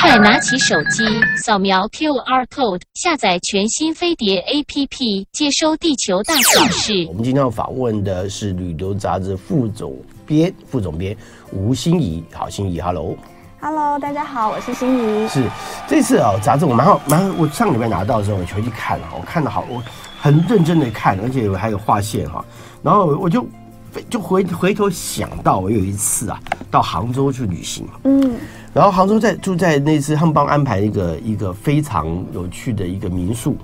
快拿起手机，扫描 QR code，下载全新飞碟 APP，接收地球大小事。我们今天要访问的是《旅游杂志》副总编、副总编吴欣怡。好，欣怡，Hello。Hello，大家好，我是欣怡。是这次啊，杂志我蛮好蛮好，我上个礼拜拿到的时候，我回去看了，我看的好，我很认真的看，而且我还有划线哈。然后我就就回回头想到，我有一次啊，到杭州去旅行，嗯。然后杭州在住在那次他们帮安排一个一个非常有趣的一个民宿，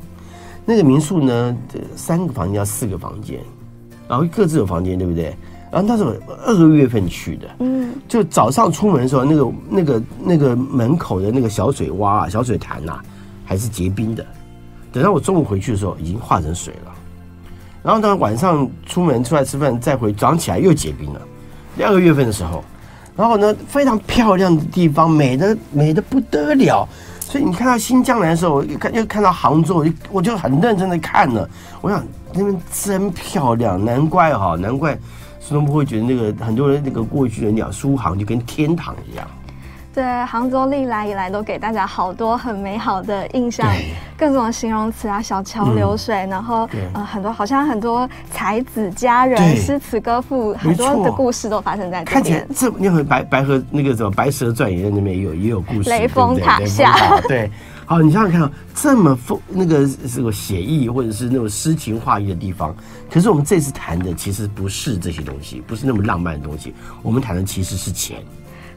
那个民宿呢，三个房间要四个房间，然后各自有房间，对不对？然后那时候二月份去的，嗯，就早上出门的时候，那个那个那个门口的那个小水洼啊、小水潭呐，还是结冰的。等到我中午回去的时候，已经化成水了。然后到晚上出门出来吃饭，再回早上起来又结冰了。二月份的时候。然后呢，非常漂亮的地方，美的美的不得了。所以你看到新疆来的时候，又看又看到杭州，我就我就很认真的看了。我想那边真漂亮，难怪哈，难怪苏东坡会觉得那个很多人那个过去的鸟苏杭就跟天堂一样。对，杭州历来以来都给大家好多很美好的印象，各种形容词啊，小桥流水，嗯、然后呃很多好像很多才子佳人、诗词歌赋，很多的故事都发生在这边。看起来这那回白白河那个什么《白蛇传》也在那边也有也有故事，雷峰塔下。对，好，你想想看，这么丰那个这个写意或者是那种诗情画意的地方，可是我们这次谈的其实不是这些东西，不是那么浪漫的东西，我们谈的其实是钱。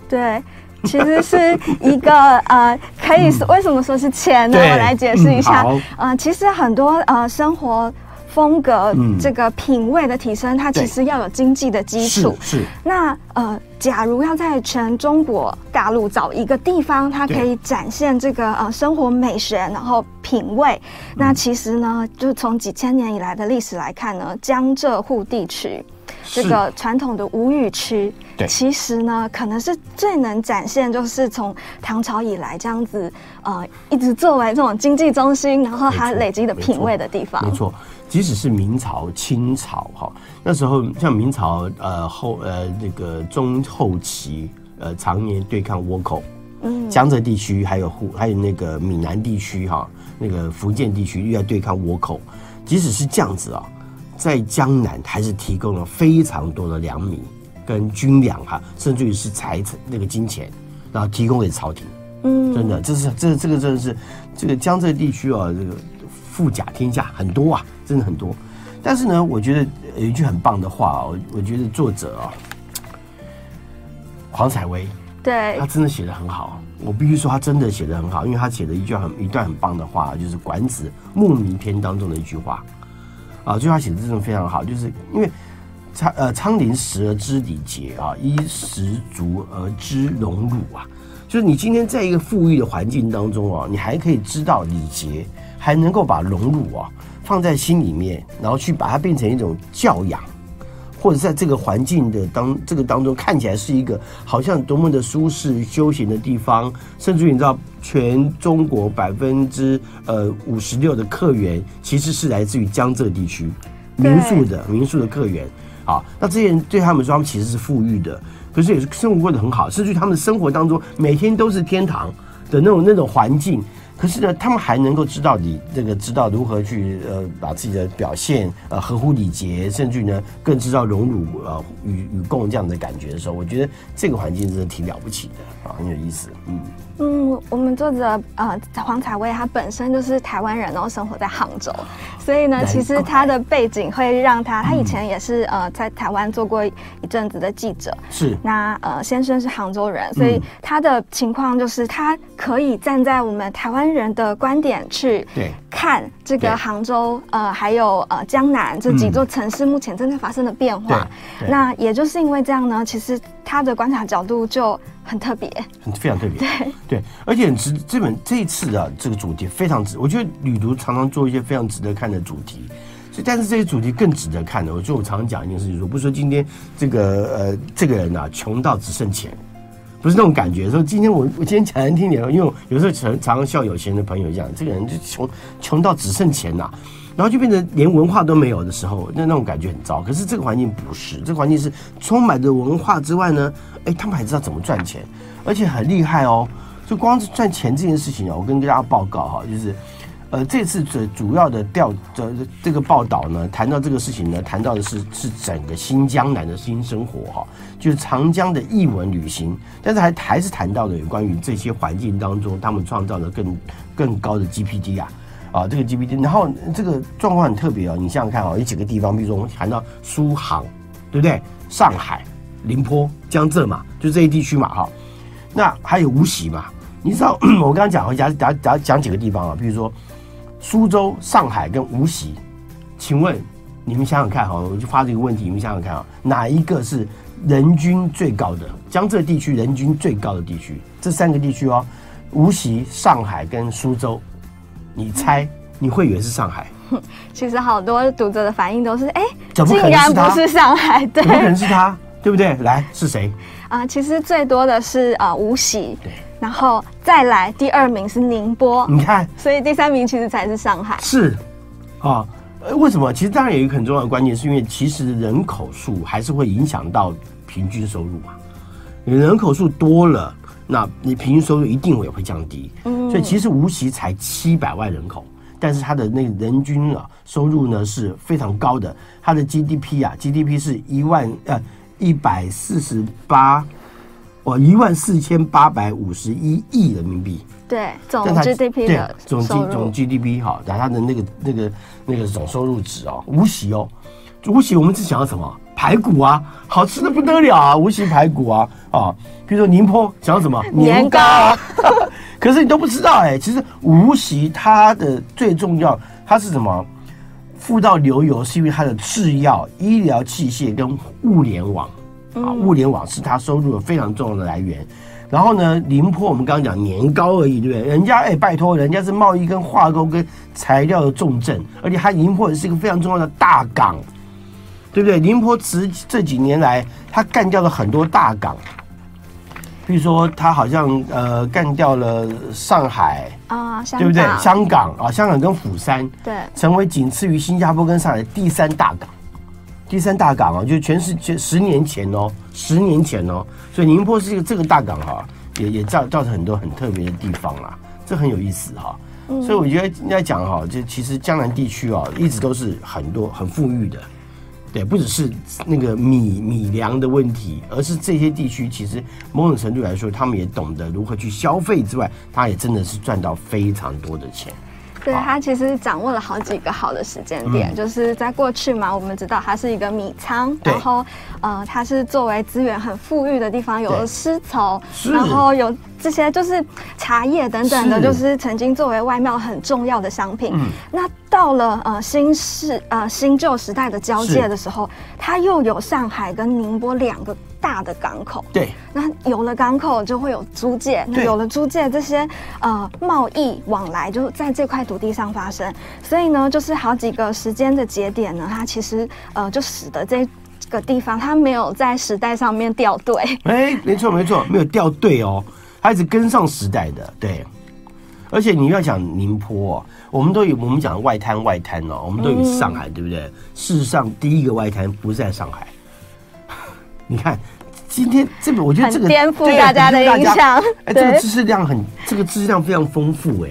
对。其实是一个呃，可以说为什么说是钱呢？我来解释一下。嗯、呃，其实很多呃生活风格、嗯、这个品味的提升，它其实要有经济的基础。是。是那呃，假如要在全中国大陆找一个地方，它可以展现这个呃生活美学，然后品味，那其实呢，就从几千年以来的历史来看呢，江浙沪地区。这个传统的吴语区，其实呢，可能是最能展现，就是从唐朝以来这样子，呃，一直作为这种经济中心，然后它累积的品味的地方。没错，即使是明朝、清朝哈，那时候像明朝呃后呃那个中后期呃常年对抗倭寇，嗯，江浙地区还有湖还有那个闽南地区哈，那个福建地区又要对抗倭寇，即使是这样子啊。在江南还是提供了非常多的粮米跟军粮哈，甚至于是财产那个金钱，然后提供给朝廷。嗯，真的，这是这这个真的是这个江浙地区啊，这个富甲天下很多啊，真的很多。但是呢，我觉得有一句很棒的话，我我觉得作者啊，黄采薇，对，他真的写的很好。我必须说，他真的写的很好，因为他写了一句很一段很棒的话，就是《管子·牧民篇》当中的一句话。啊，这句话写的真的非常好，就是因为仓呃仓廪实而知礼节啊，衣食足而知荣辱啊，就是你今天在一个富裕的环境当中啊，你还可以知道礼节，还能够把荣辱啊放在心里面，然后去把它变成一种教养。或者在这个环境的当这个当中，看起来是一个好像多么的舒适休闲的地方，甚至于你知道，全中国百分之呃五十六的客源其实是来自于江浙地区民宿的民宿的客源啊。那这些人对他们说，他们其实是富裕的，可是也是生活过得很好，甚至于他们的生活当中每天都是天堂的那种那种环境。可是呢，他们还能够知道你这个知道如何去呃把自己的表现呃合乎礼节，甚至呢更知道荣辱呃与与共这样的感觉的时候，我觉得这个环境真的挺了不起的啊，很有意思，嗯。嗯，我们作者呃黄采薇，她本身就是台湾人，然后生活在杭州，所以呢，其实她的背景会让她，她以前也是呃在台湾做过一阵子的记者，是。那呃先生是杭州人，所以他的情况就是他可以站在我们台湾人的观点去看这个杭州呃还有呃江南这几座城市目前正在发生的变化。那也就是因为这样呢，其实他的观察角度就。很特别，很非常特别，对。对，而且很值。这本这一次的这个主题非常值，我觉得旅途常常做一些非常值得看的主题，所以但是这些主题更值得看的，我就我常常讲一件事情说，不是说今天这个呃这个人呐、啊、穷到只剩钱，不是那种感觉。说今天我我今天讲难听点，因为有时候常常笑有钱的朋友讲，这个人就穷穷到只剩钱呐、然后就变成连文化都没有的时候，那那种感觉很糟。可是这个环境不是，这个环境是充满着文化之外呢，哎，他们还知道怎么赚钱，而且很厉害哦。就光是赚钱这件事情啊，我跟大家报告哈，就是。呃，这次主主要的调这这个报道呢，谈到这个事情呢，谈到的是是整个新疆男的新生活哈，就是长江的译文旅行，但是还还是谈到了有关于这些环境当中，他们创造了更更高的 GPD 啊，啊，这个 GDP，然后这个状况很特别哦，你想想看啊，有几个地方，比如说我们谈到苏杭，对不对？上海、宁波、江浙嘛，就这些地区嘛哈，那还有无锡嘛，你知道 我刚刚讲，假假假讲几个地方啊，比如说。苏州、上海跟无锡，请问你们想想看哈，我就发这个问题，你们想想看啊，哪一个是人均最高的？江浙地区人均最高的地区，这三个地区哦，无锡、上海跟苏州，你猜你会以为是上海？其实好多读者的反应都是，哎，竟然不是上海，对，怎么可能是他？对不对？来，是谁？啊，其实最多的是啊无锡。对。然后再来，第二名是宁波，你看，所以第三名其实才是上海。是，啊，为什么？其实当然有一个很重要的关键，是因为其实人口数还是会影响到平均收入嘛。你人口数多了，那你平均收入一定也会降低。嗯，所以其实无锡才七百万人口，但是它的那个人均啊收入呢是非常高的，它的 GDP 啊 GDP 是一万呃一百四十八。哦，一万四千八百五十一亿人民币，对，总 GDP 的总总 GDP 哈，然后它的那个那个那个总收入值哦，无锡哦，无锡我们只想要什么排骨啊，好吃的不得了啊，无锡排骨啊啊，比如说宁波想要什么年糕啊，可是你都不知道哎，其实无锡它的最重要，它是什么？富到流油是因为它的制药、医疗器械跟物联网。啊，物联网是他收入的非常重要的来源。然后呢，宁波我们刚刚讲年糕而已，对不对？人家哎，拜托，人家是贸易跟化工跟材料的重镇，而且它宁波也是一个非常重要的大港，对不对？宁波这这几年来，它干掉了很多大港，比如说它好像呃干掉了上海啊，对不对？香港啊，香港跟釜山对，成为仅次于新加坡跟上海第三大港。第三大港啊，就全世界十年前哦，十年前哦，所以宁波是一个这个大港哈，也也造造成很多很特别的地方啦，这很有意思哈。所以我觉得应该讲哈，就其实江南地区啊，一直都是很多很富裕的，对，不只是那个米米粮的问题，而是这些地区其实某种程度来说，他们也懂得如何去消费之外，他也真的是赚到非常多的钱。对，它其实掌握了好几个好的时间点，嗯、就是在过去嘛，我们知道它是一个米仓，然后呃，它是作为资源很富裕的地方，有了丝绸，然后有这些就是茶叶等等的，就是曾经作为外贸很重要的商品。嗯，那到了呃新世呃新旧时代的交界的时候，它又有上海跟宁波两个。大的港口，对，那有了港口就会有租界，那有了租界，这些呃贸易往来就在这块土地上发生，所以呢，就是好几个时间的节点呢，它其实呃就使得这个地方它没有在时代上面掉队。哎，没错没错，没有掉队哦，它一直跟上时代的，对。而且你要讲宁波哦，我们都有我们讲外滩外滩哦，我们都有上海，嗯、对不对？事实上，第一个外滩不是在上海。你看，今天这个我觉得这个颠覆大家的印象。哎，这个知识量很，这个知识量非常丰富哎，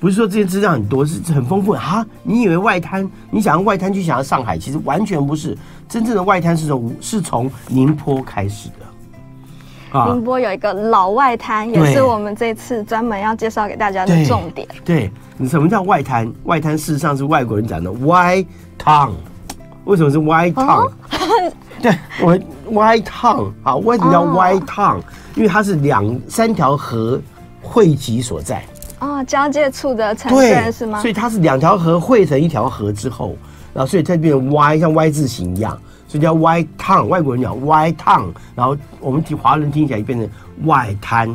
不是说这些知识量很多，是很丰富啊。你以为外滩，你想要外滩就想要上海，其实完全不是。真正的外滩是从是从宁波开始的。啊，宁波有一个老外滩，也是我们这次专门要介绍给大家的重点。对，你什么叫外滩？外滩事实上是外国人讲的 White Town。为什么是 White Town？、哦、对，我。White Town 啊，为什么叫 White Town？因为它是两三条河汇集所在。哦，交界处的城镇是吗？所以它是两条河汇成一条河之后，然后所以它变成 Y，像 Y 字形一样，所以叫 White Town。外国人讲 White Town，然后我们听华人听起来就变成外滩，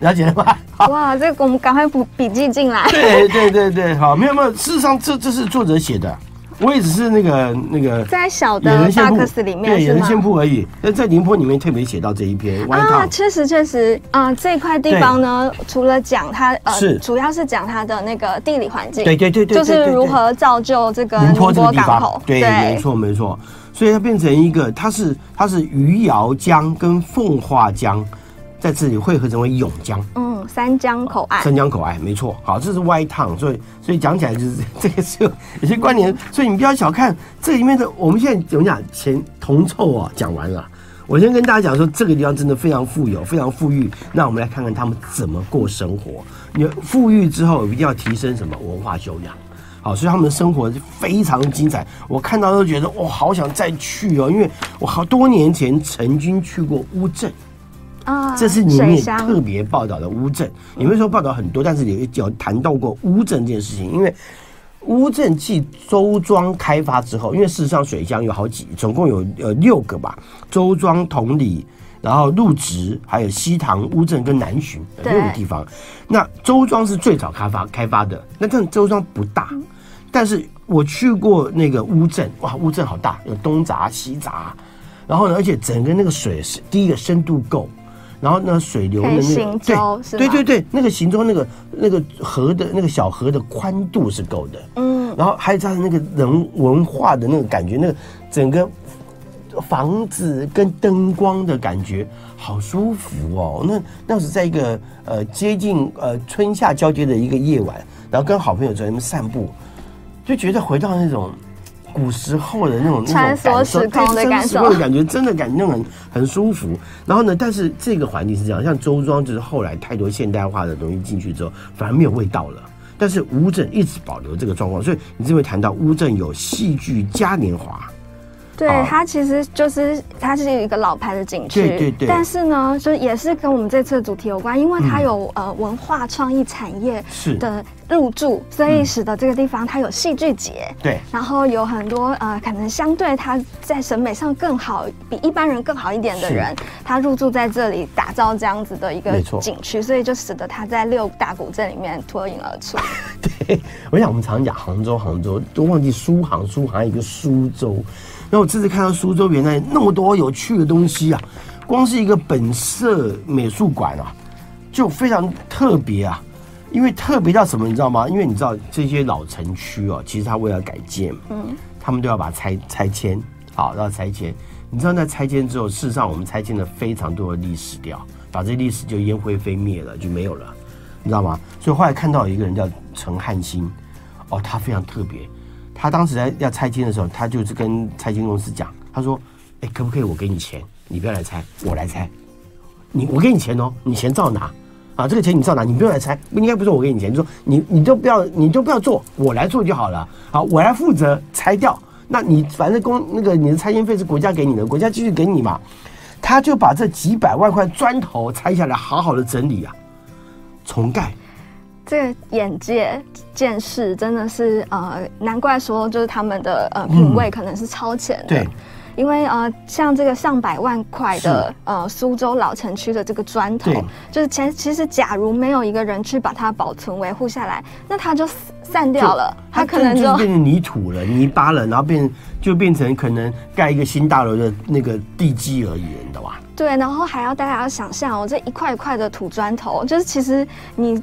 了解了吗？哇，这个我们赶快补笔记进来。对对对对，好，没有没有，事实上这这是作者写的。我也只是那个那个在小的巴克斯里面，对，野人献铺而已。那在宁波里面特别写到这一篇啊，确实确实啊，这块地方呢，除了讲它呃，是主要是讲它的那个地理环境，对对对对，就是如何造就这个宁波港口，对，没错没错。所以它变成一个，它是它是余姚江跟奉化江在这里汇合成为永江。嗯，三江口岸。三江口岸没错。好，这是 Y Town，所以所以讲起来就是这个是有，有些关联，所以你不要小看这里面的。我们现在怎么讲？前铜臭啊，讲完了。我先跟大家讲说，这个地方真的非常富有，非常富裕。那我们来看看他们怎么过生活。你富裕之后，一定要提升什么文化修养。好，所以他们的生活非常精彩。我看到都觉得，我，好想再去哦！因为我好多年前曾经去过乌镇啊，这是你们也特别报道的乌镇。你们说报道很多，但是有有谈到过乌镇这件事情。因为乌镇继周庄开发之后，因为事实上水乡有好几，总共有呃六个吧，周庄、同里。然后入职，还有西塘、乌镇跟南浔六个地方。那周庄是最早开发开发的。那这周庄不大，但是我去过那个乌镇，哇，乌镇好大，有东闸西闸。然后呢，而且整个那个水是第一个深度够，然后呢水流的那个对对对对，那个行舟那个那个河的那个小河的宽度是够的。嗯，然后还有它的那个人文化的那个感觉，那个整个。房子跟灯光的感觉好舒服哦。那那是在一个呃接近呃春夏交接的一个夜晚，然后跟好朋友在那边散步，就觉得回到那种古时候的那种那种感受，对，真的感觉，真的感觉很很舒服。然后呢，但是这个环境是这样，像周庄就是后来太多现代化的东西进去之后，反而没有味道了。但是乌镇一直保留这个状况，所以你这边谈到乌镇有戏剧嘉年华。对，它其实就是它是一个老牌的景区，对对对。但是呢，就也是跟我们这次的主题有关，因为它有、嗯、呃文化创意产业的入驻，所以使得这个地方它有戏剧节。对、嗯。然后有很多呃可能相对它在审美上更好，比一般人更好一点的人，他入驻在这里打造这样子的一个景区，所以就使得它在六大古镇里面脱颖而出。对，我想我们常讲杭州，杭州都忘记苏杭，苏杭一个苏州。那我这次看到苏州原来那么多有趣的东西啊，光是一个本色美术馆啊，就非常特别啊。因为特别到什么，你知道吗？因为你知道这些老城区哦，其实它为了改建，嗯，他们都要把拆拆迁，好，然后拆迁。你知道在拆迁之后，事实上我们拆迁了非常多的历史掉，把这历史就烟灰飞灭了，就没有了，你知道吗？所以后来看到有一个人叫陈汉兴，哦，他非常特别。他当时在要拆迁的时候，他就是跟拆迁公司讲，他说：“哎、可不可以我给你钱，你不要来拆，我来拆。你我给你钱哦，你钱照拿啊，这个钱你照拿，你不用来拆。应该不是我给你钱，就说你你就不要你就不要做，我来做就好了。好，我来负责拆掉。那你反正公那个你的拆迁费是国家给你的，国家继续给你嘛。他就把这几百万块砖头拆下来，好好的整理啊，重盖。”这个眼界见识真的是呃，难怪说就是他们的呃品味可能是超前的。嗯、对，因为呃，像这个上百万块的呃苏州老城区的这个砖头，就是前其实假如没有一个人去把它保存维护下来，那它就散掉了，它可能就，就变成泥土了、泥巴了，然后变就变成可能盖一个新大楼的那个地基而已，你知道吧？对，然后还要大家要想象哦，这一块一块的土砖头，就是其实你。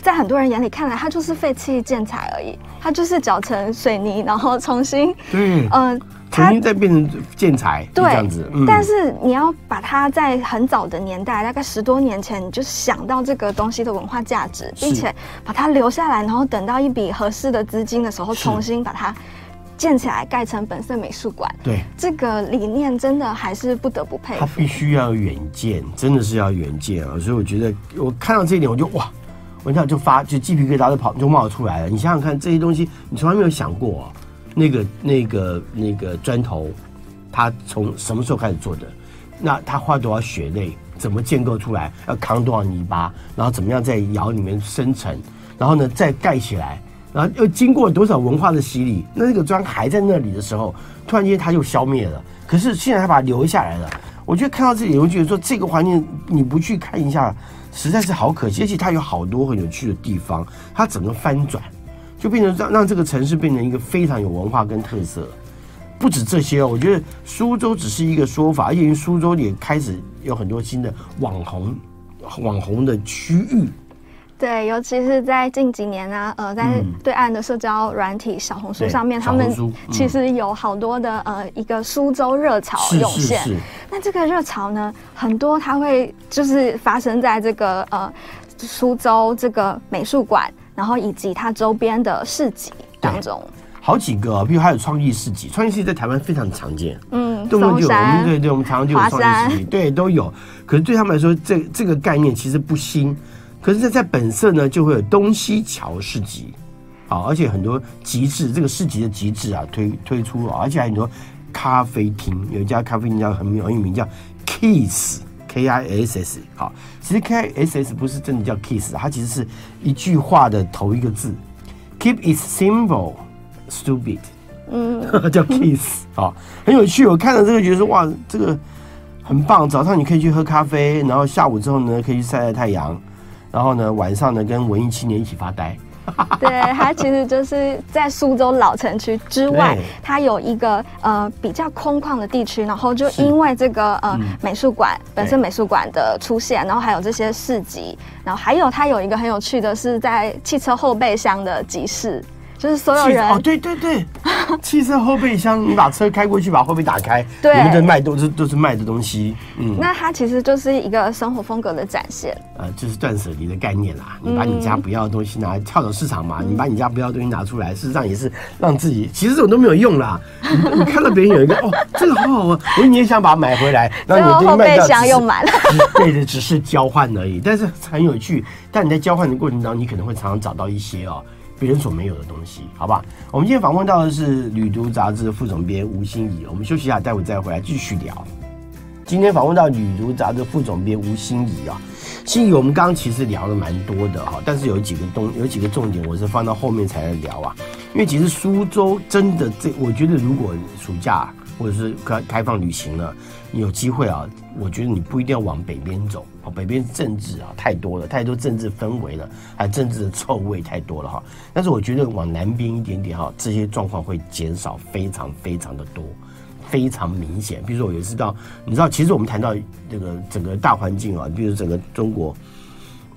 在很多人眼里看来，它就是废弃建材而已，它就是搅成水泥，然后重新，嗯，呃，重新再变成建材，对，这样子。嗯、但是你要把它在很早的年代，大概十多年前，你就想到这个东西的文化价值，并且把它留下来，然后等到一笔合适的资金的时候，重新把它建起来，盖成本色美术馆。对，这个理念真的还是不得不佩服。他必须要远见，真的是要远见啊！所以我觉得，我看到这一点，我就哇。我想就发就鸡皮疙瘩都跑就冒出来了。你想想看，这些东西你从来没有想过、哦，那个那个那个砖头，它从什么时候开始做的？那他花多少血泪？怎么建构出来？要扛多少泥巴？然后怎么样在窑里面生成？然后呢再盖起来？然后又经过多少文化的洗礼？那那个砖还在那里的时候，突然间它就消灭了。可是现在它把它留下来了。我觉得看到这里，我觉得说这个环境你不去看一下。实在是好可惜，而且它有好多很有趣的地方，它整个翻转，就变成让让这个城市变成一个非常有文化跟特色。不止这些哦，我觉得苏州只是一个说法，而且苏州也开始有很多新的网红网红的区域。对，尤其是在近几年啊，呃，在对岸的社交软体小红书上面，他们其实有好多的呃一个苏州热潮涌现。那这个热潮呢，很多它会就是发生在这个呃苏州这个美术馆，然后以及它周边的市集当中。好几个，比如还有创意市集，创意市集在台湾非常常见。嗯，动不动就有，我们对对，我们常常就有创意市集，对，都有。可是对他们来说，这这个概念其实不新。可是，在在本色呢，就会有东西桥市集，啊，而且很多集市，这个市集的集市啊，推推出，而且还有很多咖啡厅，有一家咖啡厅叫很有名，叫 Kiss K I S S。好，其实 K I S S 不是真的叫 Kiss，它其实是一句话的头一个字，Keep it simple。Stupid，嗯，叫 Kiss，好，很有趣。我看了这个，觉得说哇，这个很棒。早上你可以去喝咖啡，然后下午之后呢，可以去晒晒太阳，然后呢，晚上呢，跟文艺青年一起发呆。对，它其实就是在苏州老城区之外，它有一个呃比较空旷的地区，然后就因为这个呃、嗯、美术馆本身美术馆的出现，然后还有这些市集，然后还有它有一个很有趣的是在汽车后备箱的集市。就是所有人哦，对对对，汽车后备箱，你把车开过去，把后备打开，对，里面的卖都是都是卖的东西，嗯，那它其实就是一个生活风格的展现，呃，就是断舍离的概念啦。你把你家不要的东西拿来跳蚤市场嘛，嗯、你把你家不要的东西拿出来，事实上也是让自己，其实这种都没有用啦。你，你看到别人有一个哦，这个好好玩，我你也想把它买回来，然后你的后备箱又满了，对的，只是交换而已，但是很有趣。但你在交换的过程当中，你可能会常常找到一些哦。别人所没有的东西，好吧？我们今天访问到的是《旅读》杂志的副总编吴心怡。我们休息一下，待会再回来继续聊。今天访问到《旅读》杂志副总编吴心怡啊，心怡，我们刚刚其实聊了蛮多的哈，但是有几个东有几个重点，我是放到后面才来聊啊。因为其实苏州真的这，我觉得如果暑假或者是开开放旅行了，你有机会啊，我觉得你不一定要往北边走。啊，北边政治啊太多了，太多政治氛围了，还有政治的臭味太多了哈。但是我觉得往南边一点点哈，这些状况会减少非常非常的多，非常明显。比如说我有知道，你知道，其实我们谈到这个整个大环境啊，比如整个中国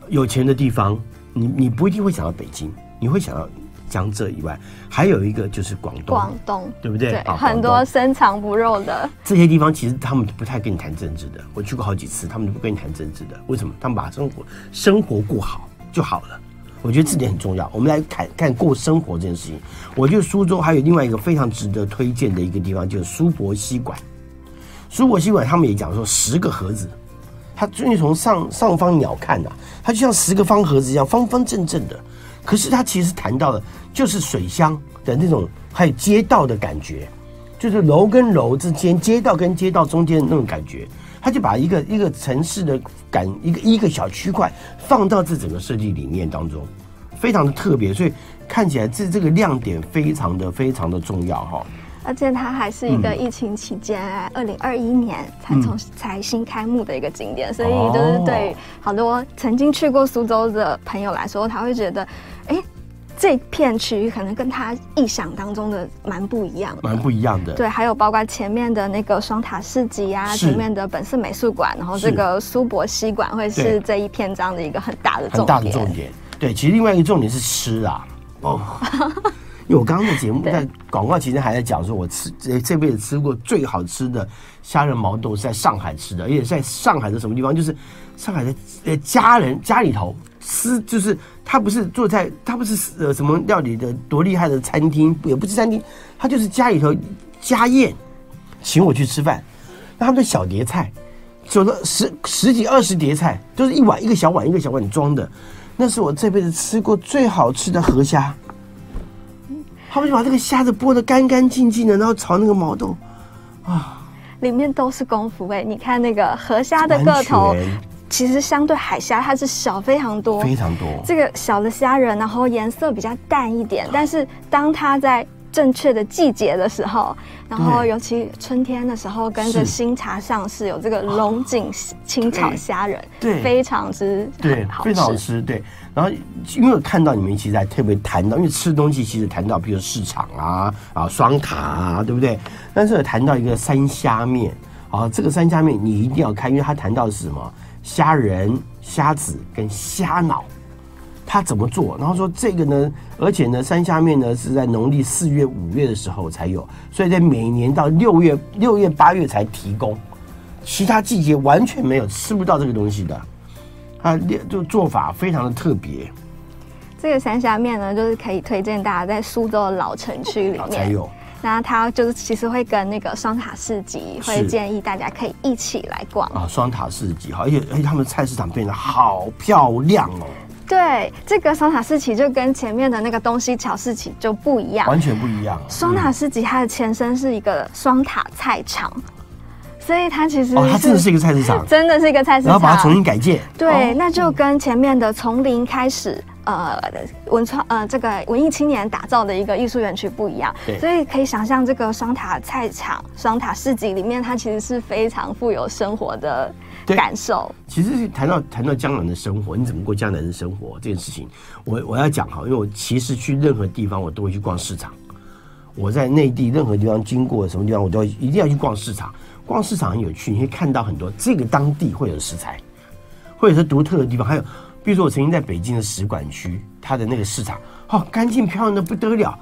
有钱的地方，你你不一定会想到北京，你会想到。江浙以外，还有一个就是广东，广东对不对？对，很多深藏不露的这些地方，其实他们不太跟你谈政治的。我去过好几次，他们都不跟你谈政治的。为什么？他们把生活生活过好就好了。我觉得这点很重要。我们来看看过生活这件事情。我觉得苏州还有另外一个非常值得推荐的一个地方，就是苏博西馆。苏博西馆他们也讲说，十个盒子，它就你从上上方鸟看呐，它就像十个方盒子一样，方方正正的。可是他其实谈到的，就是水乡的那种，还有街道的感觉，就是楼跟楼之间，街道跟街道中间的那种感觉。他就把一个一个城市的感，一个一个小区块放到这整个设计理念当中，非常的特别，所以看起来这这个亮点非常的非常的重要哈。而且它还是一个疫情期间，二零二一年才从才新开幕的一个景点，所以就是对好多曾经去过苏州的朋友来说，他会觉得，哎，这片区域可能跟他臆想当中的蛮不一样，蛮不一样的。对，还有包括前面的那个双塔市集啊，前面的本市美术馆，然后这个苏博西馆会是这一篇章的一个很大的重点。很大的重点。对，其实另外一个重点是吃啊，哦。因为我刚刚的节目在广告期间还在讲说，我吃这这辈子吃过最好吃的虾仁毛豆是在上海吃的，而且在上海的什么地方？就是上海的呃家人家里头吃，就是？他不是做菜，他不是呃什么料理的多厉害的餐厅，也不是餐厅，他就是家里头家宴，请我去吃饭，那他们的小碟菜，有了十十几二十碟菜，都是一碗一个小碗一个小碗装的，那是我这辈子吃过最好吃的河虾。他们就把这个虾子剥得干干净净的，然后炒那个毛豆，啊，里面都是功夫哎！你看那个河虾的个头，其实相对海虾它是小非常多，非常多。这个小的虾仁，然后颜色比较淡一点，但是当它在正确的季节的时候，然后尤其春天的时候，跟着新茶上市，有这个龙井清炒虾仁，对，非常之对，非常好吃，对。然后因为我看到你们其实还特别谈到，因为吃东西其实谈到，比如市场啊啊双塔啊，对不对？但是谈到一个三虾面啊，这个三虾面你一定要看，因为它谈到的是什么？虾仁、虾子跟虾脑。他怎么做？然后说这个呢，而且呢，山虾面呢是在农历四月、五月的时候才有，所以在每年到六月、六月、八月才提供。其他季节完全没有吃不到这个东西的。它就做法非常的特别。这个山虾面呢，就是可以推荐大家在苏州的老城区里面才有。那它就是其实会跟那个双塔市集，会建议大家可以一起来逛啊。双塔市集哈，而且而且他们菜市场变得好漂亮哦。对，这个双塔市集就跟前面的那个东西桥市集就不一样，完全不一样。双塔市集它的前身是一个双塔菜场，所以它其实哦，它真的是一个菜市场，真的是一个菜市场，然后把它重新改建。对，那就跟前面的从零开始。呃，文创呃，这个文艺青年打造的一个艺术园区不一样，对，所以可以想象这个双塔菜场、双塔市集里面，它其实是非常富有生活的感受。其实谈到谈到江南的生活，你怎么过江南的生活这件事情，我我要讲哈，因为我其实去任何地方，我都会去逛市场。我在内地任何地方经过什么地方，我都一定要去逛市场。逛市场很有趣，你会看到很多这个当地会有食材，或者是独特的地方，还有。比如说，我曾经在北京的使馆区，它的那个市场，好干净漂亮的不得了。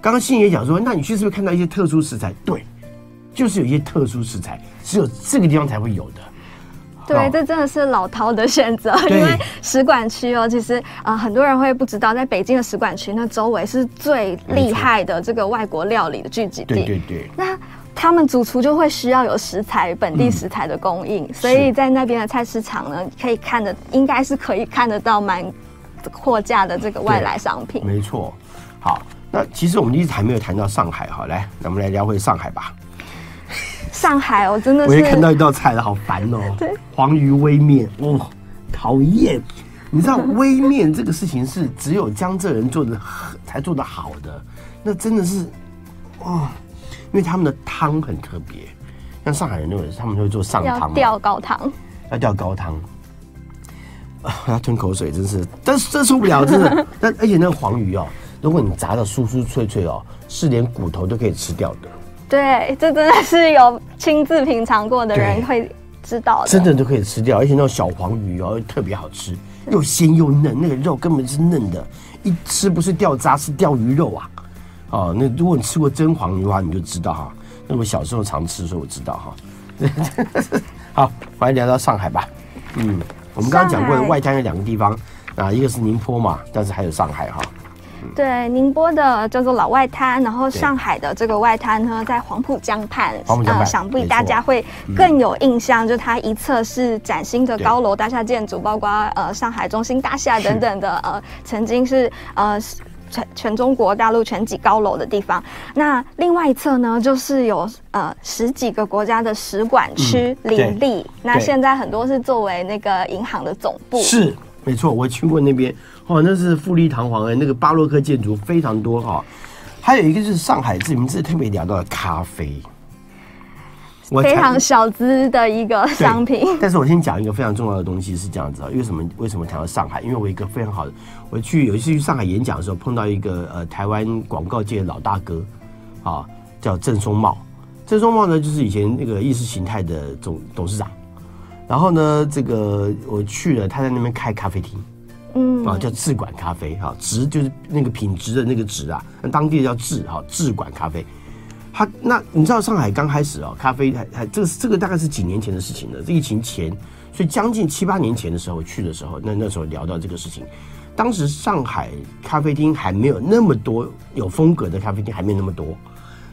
刚刚信也讲说，那你去是不是看到一些特殊食材？对，就是有一些特殊食材，只有这个地方才会有的。对，这真的是老饕的选择，因为使馆区哦，其实啊、呃，很多人会不知道，在北京的使馆区那周围是最厉害的这个外国料理的聚集地。对对对。那他们主厨就会需要有食材，本地食材的供应，嗯、所以在那边的菜市场呢，可以看的应该是可以看得到蛮货架的这个外来商品。没错，好，那其实我们一直还没有谈到上海，哈，来，那我们来聊回上海吧。上海，我真的是，我也看到一道菜了，好烦哦，对，黄鱼微面，哦，讨厌。你知道微面这个事情是只有江浙人做的才做得好的，那真的是，哦。因为他们的汤很特别，像上海人认为他们会做上汤，要吊高汤，要吊高汤，啊，要吞口水，真是，但是真受不了，真的。但而且那个黄鱼哦，如果你炸的酥酥脆脆哦，是连骨头都可以吃掉的。对，这真的是有亲自品尝过的人会知道的，真的都可以吃掉。而且那种小黄鱼哦，特别好吃，又鲜又嫩，那个肉根本是嫩的，一吃不是掉渣，是掉鱼肉啊。哦，那如果你吃过真黄鱼的话，你就知道哈。那我小时候常吃，所以我知道哈。好，欢迎聊到上海吧。嗯，我们刚刚讲过的外滩有两个地方啊，一个是宁波嘛，但是还有上海哈。对，宁波的叫做老外滩，然后上海的这个外滩呢，在黄浦江畔。黄浦江畔，呃，想必大家会更有印象，嗯、就它一侧是崭新的高楼大厦建筑，包括呃上海中心大厦等等的呃，曾经是呃。全全中国大陆全几高楼的地方，那另外一侧呢，就是有呃十几个国家的使馆区林立。那现在很多是作为那个银行的总部。是，没错，我去过那边，哦，那是富丽堂皇的，那个巴洛克建筑非常多哈。还有一个就是上海这名，这特别聊到的咖啡。非常小资的一个商品，但是我先讲一个非常重要的东西是这样子啊，为什么为什么谈到上海？因为我一个非常好的，我去有一次去上海演讲的时候，碰到一个呃台湾广告界的老大哥，啊，叫郑松茂。郑松茂呢，就是以前那个意识形态的总董事长。然后呢，这个我去了，他在那边开咖啡厅，嗯，啊，叫智管咖啡，哈，质就是那个品质的那个质啊，那当地的叫智哈，智管咖啡。他那你知道上海刚开始哦，咖啡还还这个这个大概是几年前的事情了，疫情前，所以将近七八年前的时候去的时候，那那时候聊到这个事情，当时上海咖啡厅还没有那么多有风格的咖啡厅还没有那么多，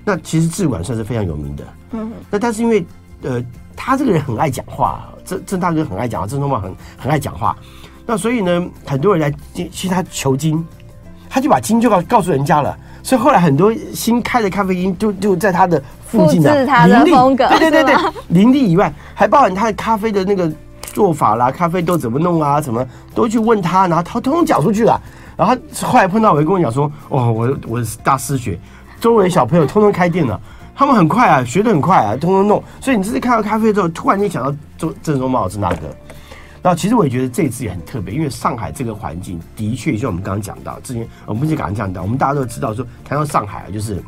那其实智管算是非常有名的，嗯，那但是因为呃他这个人很爱讲话，郑郑大哥很爱讲话，郑东茂很很爱讲话，那所以呢很多人来去他求经，他就把经就告告诉人家了。所以后来很多新开的咖啡厅就就在他的附近的，他的风格，对对对对，林立以外还包含他的咖啡的那个做法啦，咖啡豆怎么弄啊，什么都去问他，然后他通通讲出去了。然后后来碰到我，跟我讲说：“哦，我我是大师学，周围小朋友通通开店了，他们很快啊，学的很快啊，通通弄。所以你这次看到咖啡之后，突然间想到郑郑松茂老师那个。”那其实我也觉得这次也很特别，因为上海这个环境的确就像我们刚刚讲到，之前我们不是刚刚讲到，我们大家都知道说，谈到上海啊，就是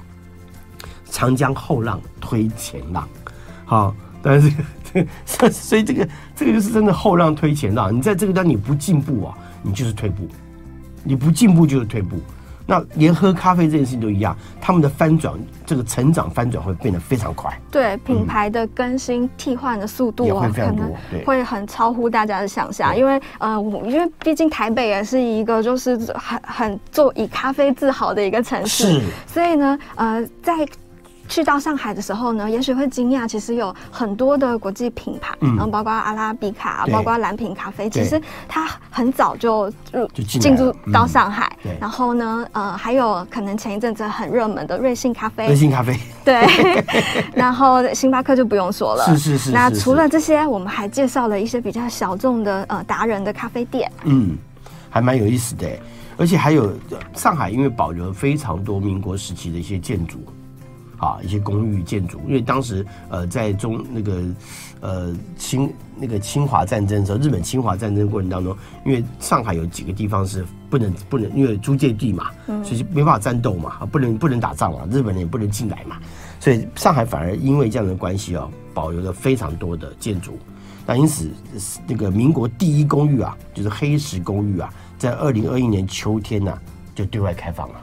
长江后浪推前浪，好，但是这个所以这个这个就是真的后浪推前浪，你在这个当你不进步啊，你就是退步，你不进步就是退步，那连喝咖啡这件事情都一样，他们的翻转，这个成长翻转会变得非常快。对，品牌的更新替换的速度啊，可能会很超乎大家的想象。因为呃，我因为毕竟台北也是一个就是很很做以咖啡自豪的一个城市，是所以呢，呃，在。去到上海的时候呢，也许会惊讶，其实有很多的国际品牌，嗯，然后包括阿拉比卡，包括蓝瓶咖啡，其实它很早就入进入到上海。对，然后呢，呃，还有可能前一阵子很热门的瑞幸咖啡，瑞幸咖啡，对，然后星巴克就不用说了，是是是。那除了这些，我们还介绍了一些比较小众的呃达人的咖啡店，嗯，还蛮有意思的，而且还有上海，因为保留了非常多民国时期的一些建筑。啊，一些公寓建筑，因为当时呃，在中那个呃清那个侵华战争的时候，日本侵华战争过程当中，因为上海有几个地方是不能不能，因为租界地嘛，所以没办法战斗嘛，不能不能打仗嘛，日本人也不能进来嘛，所以上海反而因为这样的关系哦，保留了非常多的建筑。那因此那个民国第一公寓啊，就是黑石公寓啊，在二零二一年秋天呢、啊、就对外开放了，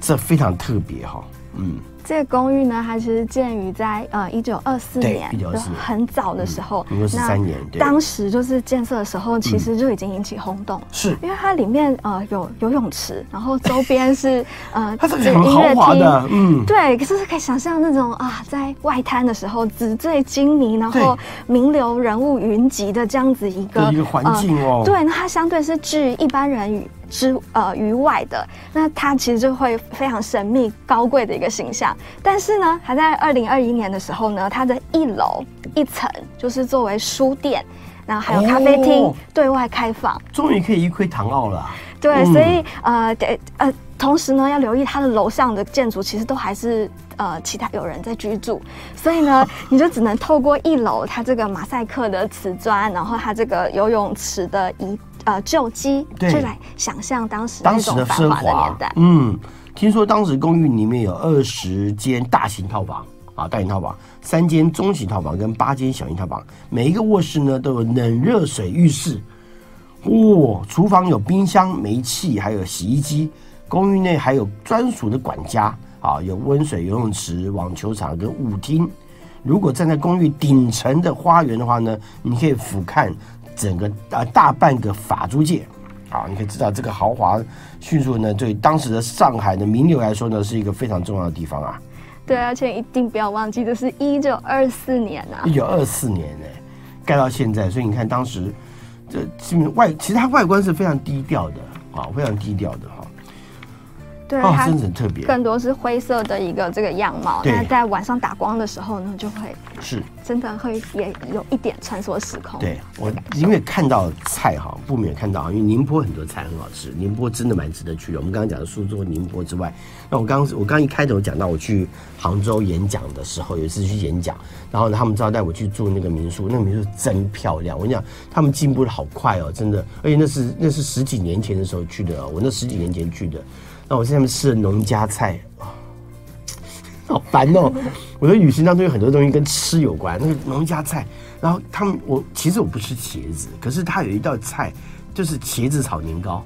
这非常特别哈、哦，嗯。这个公寓呢，它其实建于在呃一九二四年，就很早的时候。民国十三年，当时就是建设的时候，其实就已经引起轰动。是，因为它里面呃有游泳池，然后周边是呃 它是很豪华的，嗯，对，可是可以想象那种啊，在外滩的时候纸醉金迷，然后名流人物云集的这样子一个一个环境哦。对，那它相对是置一般人与之呃于外的，那它其实就会非常神秘高贵的一个形象。但是呢，还在二零二一年的时候呢，它的一楼一层就是作为书店，然后还有咖啡厅对外开放，终于可以一窥唐奥了。对，嗯、所以呃，对呃，同时呢，要留意它的楼上的建筑其实都还是呃其他有人在居住，所以呢，你就只能透过一楼它这个马赛克的瓷砖，然后它这个游泳池的一。呃，旧机就来想象当时当时的繁华的年代。嗯，听说当时公寓里面有二十间大型套房啊，大型套房，三间中型套房跟八间小型套房，每一个卧室呢都有冷热水浴室。哇、哦，厨房有冰箱、煤气，还有洗衣机。公寓内还有专属的管家啊，有温水游泳池、网球场跟舞厅。如果站在公寓顶层的花园的话呢，你可以俯瞰。整个大大半个法租界，啊，你可以知道这个豪华迅速呢，对当时的上海的名流来说呢，是一个非常重要的地方啊。对，而且一定不要忘记，这是一九二四年啊，一九二四年呢，盖到现在，所以你看当时这基本外，其实它外观是非常低调的啊，非常低调的。对，它真的很特别，更多是灰色的一个这个样貌。那在晚上打光的时候呢，就会是真的会也有一点穿梭时空。对，我因为看到菜哈，不免看到，因为宁波很多菜很好吃，宁波真的蛮值得去的。我们刚刚讲的苏州、宁波之外，那我刚我刚一开头讲到我去杭州演讲的时候，有一次去演讲，然后呢，他们招待我去住那个民宿，那个民宿真漂亮。我跟你讲，他们进步的好快哦，真的，而且那是那是十几年前的时候去的，我那十几年前去的。那我现在上面吃的农家菜，好烦哦！我的旅行当中有很多东西跟吃有关，那个农家菜，然后他们我其实我不吃茄子，可是他有一道菜就是茄子炒年糕，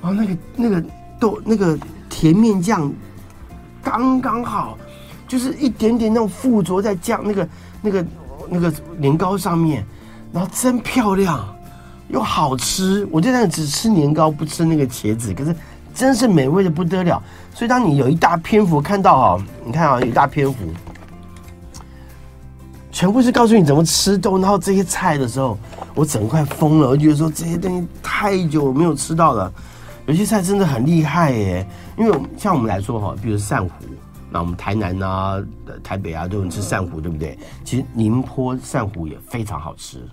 然后那个那个豆那个甜面酱刚刚好，就是一点点那种附着在酱那个那个那个年糕上面，然后真漂亮又好吃。我就在那只吃年糕不吃那个茄子，可是。真是美味的不得了，所以当你有一大篇幅看到哈，你看啊，有一大篇幅，全部是告诉你怎么吃豆，然后这些菜的时候，我整块疯了，我觉得说这些东西太久没有吃到了，有些菜真的很厉害耶，因为像我们来说哈，比如鳝糊，那我们台南啊、台北啊都有吃鳝糊，对不对？其实宁波鳝糊也非常好吃。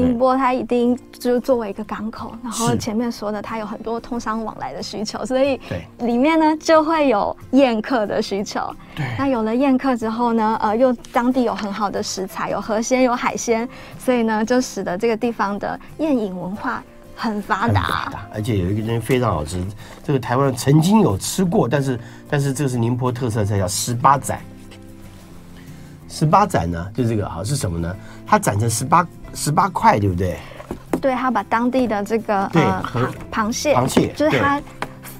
宁波它一定就是作为一个港口，然后前面说的它有很多通商往来的需求，所以里面呢就会有宴客的需求。对，那有了宴客之后呢，呃，又当地有很好的食材，有河鲜有海鲜，所以呢就使得这个地方的宴饮文化很发达。而且有一个东西非常好吃，这个台湾曾经有吃过，但是但是这个是宁波特色菜，叫十八斩。十八斩呢，就这个好是什么呢？它斩成十八。十八块，对不对？对，他把当地的这个呃螃蟹，螃蟹就是它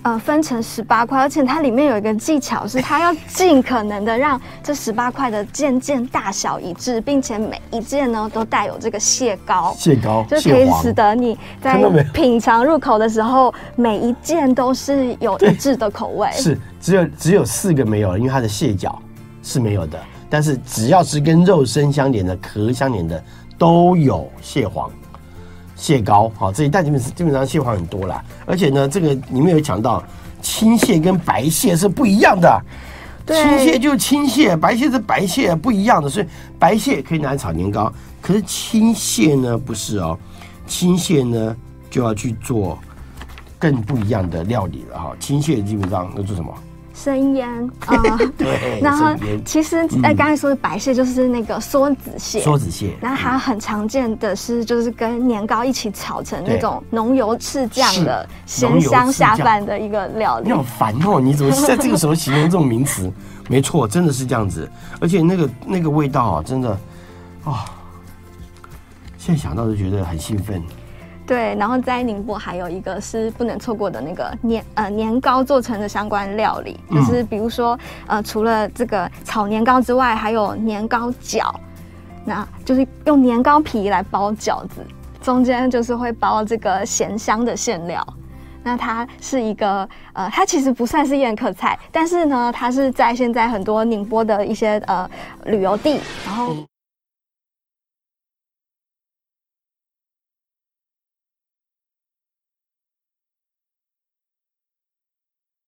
呃分成十八块，而且它里面有一个技巧，是它要尽可能的让这十八块的件件大小一致，并且每一件呢都带有这个蟹膏，蟹膏就可以使得你在品尝入口的时候，每一件都是有一致的口味。是，只有只有四个没有，因为它的蟹脚是没有的。但是只要是跟肉身相连的、壳相连的，都有蟹黄、蟹膏。好，这一袋基本基本上蟹黄很多啦。而且呢，这个里面有讲到，青蟹跟白蟹是不一样的。对，青蟹就是青蟹，白蟹是白蟹，不一样的。所以白蟹可以拿来炒年糕，可是青蟹呢不是哦，青蟹呢就要去做更不一样的料理了哈。青蟹基本上要做什么？生腌啊，对，然后其实哎，刚才说的白蟹就是那个梭子蟹，梭子蟹，然后它很常见的是，就是跟年糕一起炒成那种浓油赤酱的咸香下饭的一个料理。你好烦哦，你怎么在这个时候形容这种名词？没错，真的是这样子，而且那个那个味道啊，真的啊，现在想到就觉得很兴奋。对，然后在宁波还有一个是不能错过的那个年呃年糕做成的相关料理，就是比如说呃除了这个炒年糕之外，还有年糕饺，那就是用年糕皮来包饺子，中间就是会包这个咸香的馅料。那它是一个呃，它其实不算是宴客菜，但是呢，它是在现在很多宁波的一些呃旅游地，然后。